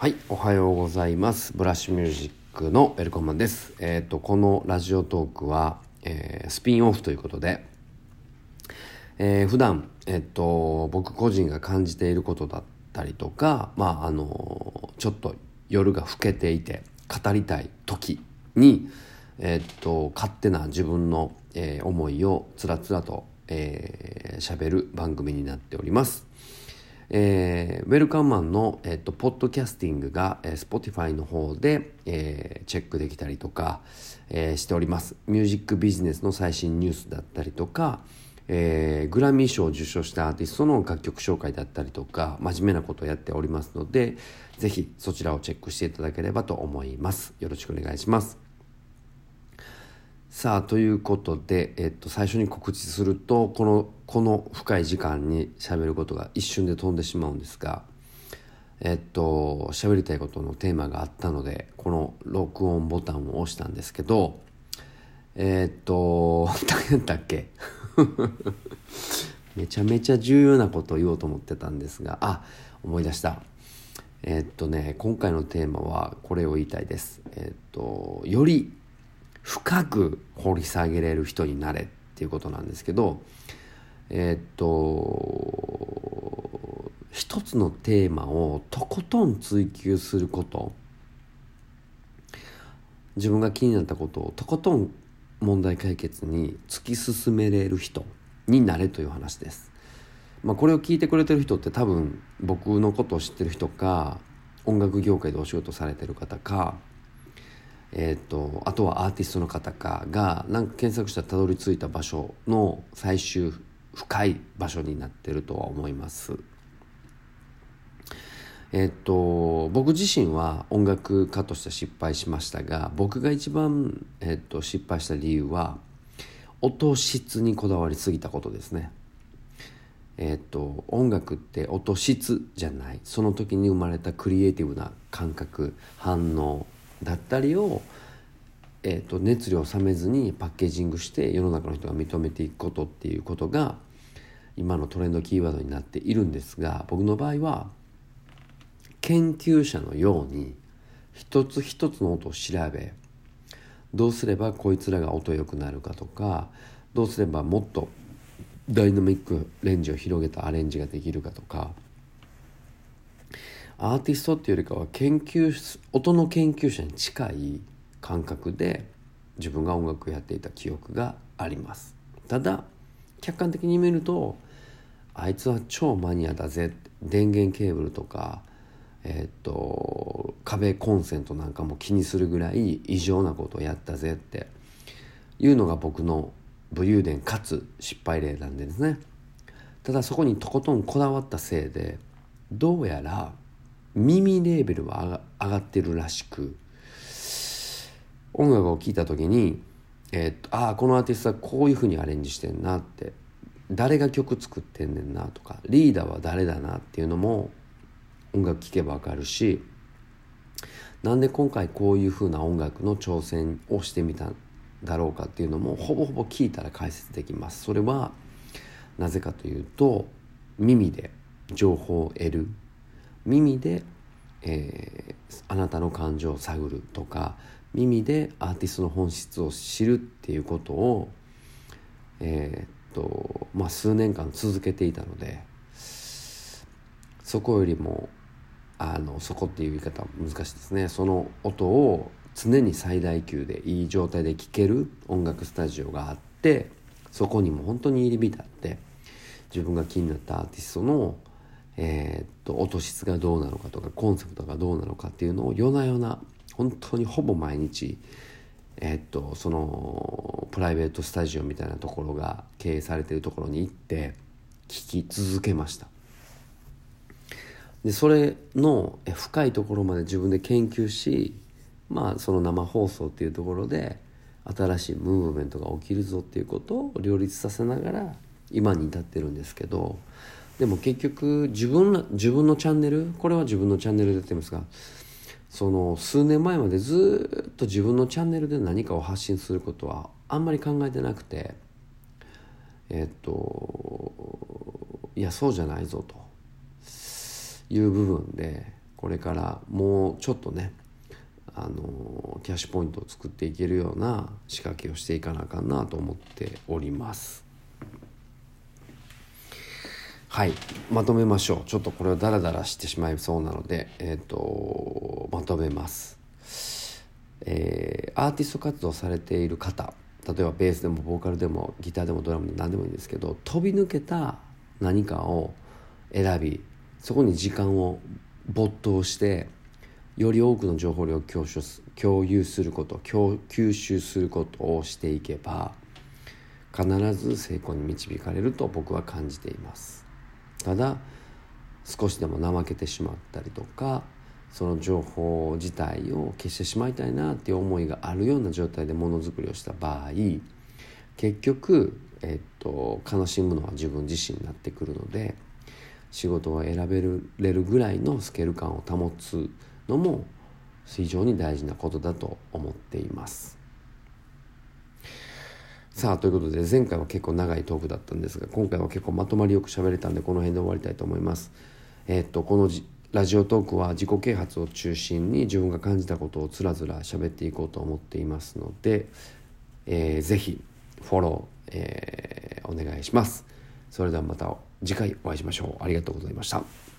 はい、おはようございます。ブラッシュミュージックのウェルコンマンです。えっ、と、このラジオトークは、えースピンオフということで、えー普段、えっ、と、僕個人が感じていることだったりとか、まあ、あの、ちょっと夜が更けていて、語りたい時に、えっ、と、勝手な自分の、え思いをつらつらと、えー喋る番組になっております。えーウェルカムマンの、えっとポッドキャスティングが、えー、Spotify の方で、えーチェックできたりとか、えーしております。ミュージックビジネスの最新ニュースだったりとか、えーグラミー賞を受賞したアーティストの楽曲紹介だったりとか真面目なことをやっておりますのでぜひそちらをチェックしていただければと思います。よろしくお願いします。さあということで、えっと、最初に告知するとこのこの深い時間に喋ることが一瞬で飛んでしまうんですがえっと喋りたいことのテーマがあったのでこの録音ボタンを押したんですけどえっと何やったっけ？めちゃめちゃ重要なことを言おうと思ってたんですがあ思い出した。えっとね今回のテーマはこれを言いたいです。えっとより深く掘り下げれる人になれっていうことなんですけどえっと一つのテーマをとことん追求すること自分が気になったことをとことん問題解決に突き進めれる人になれという話です。まあ、これを聞いてくれてる人って多分僕のことを知ってる人か音楽業界でお仕事されてる方かえー、とあとはアーティストの方かがなんか検索したらたどり着いた場所の最終深い場所になってるとは思います。えっと僕自身は音楽家として失敗しましたが僕が一番、えっと、失敗した理由は音質にこだわりすぎたことですね。えっと音楽って音質じゃないその時に生まれたクリエイティブな感覚反応だったりを、えっと熱量を冷めずにパッケージングして世の中の人が認めていくことっていうことが今のトレンドキーワードになっているんですが僕の場合は研究者のように一つ一つの音を調べどうすればこいつらが音良くなるかとかどうすればもっとダイナミックレンジを広げたアレンジができるかとかアーティストっていうよりかは研究音の研究者に近い感覚で自分が音楽をやっていた記憶があります。ただ客観的に見るとあいつは超マニアだぜ電源ケーブルとかえーっと壁コンセントなんかも気にするぐらい異常なことをやったぜっていうのが僕の武勇伝かつ失敗例なんですね。ただそこにとことんこだわったせいでどうやら耳レーベルは上がってるらしく音楽を聴いた時に、えーっとああこのアーティストはこういうふうにアレンジしてんなって誰が曲作ってんねんなとかリーダーは誰だなっていうのも音楽聴けばわかるしなんで今回こういうふうな音楽の挑戦をしてみたんだろうかっていうのもほぼほぼ聞いたら解説できます。それはなぜかというと耳で情報を得る耳で、えーあなたの感情を探るとか耳でアーティストの本質を知るっていうことをえーっとまあ数年間続けていたのでそこよりもあのそこっていう言い方は難しいですね。その音を常に最大級でいい状態で聴ける音楽スタジオがあってそこにも本当に入り浸って自分が気になったアーティストの、えーっと音質がどうなのかとかコンセプトがどうなのかっていうのを夜な夜な本当にほぼ毎日えーっとそのプライベートスタジオみたいなところが経営されてるところに行って聞き続けました。でそれの深いところまで自分で研究しまあその生放送っていうところで新しいムーブメントが起きるぞっていうことを両立させながら今に至ってるんですけどでも結局自分ら自分のチャンネルこれは自分のチャンネルでやってますがその数年前までずっと自分のチャンネルで何かを発信することはあんまり考えてなくてえっといやそうじゃないぞと。いう部分でこれからもうちょっとねあのキャッシュポイントを作っていけるような仕掛けをしていかなあかんなと思っております。はい。まとめましょう。ちょっとこれはダラダラしてしまいそうなのでえっ、ー、とまとめます。えー、アーティスト活動されている方例えばベースでもボーカルでもギターでもドラムでも何でもいいんですけど飛び抜けた何かを選びそこに時間を没頭してより多くの情報量を共有すること吸収することをしていけば必ず成功に導かれると僕は感じています。ただ少しでも怠けてしまったりとかその情報自体を消してしまいたいなっていう思いがあるような状態でものづくりをした場合結局、えっと、悲しむのは自分自身になってくるので仕事を選べれるぐらいのスケール感を保つのも非常に大事なことだと思っています。さあということで前回は結構長いトークだったんですが今回は結構まとまりよく喋れたんでこの辺で終わりたいと思います。えー、っとこのラジオトークは自己啓発を中心に自分が感じたことをつらつら喋っていこうと思っていますので、えー、ぜひフォロー、えー、お願いします。それではまた次回お会いしましょう。ありがとうございました。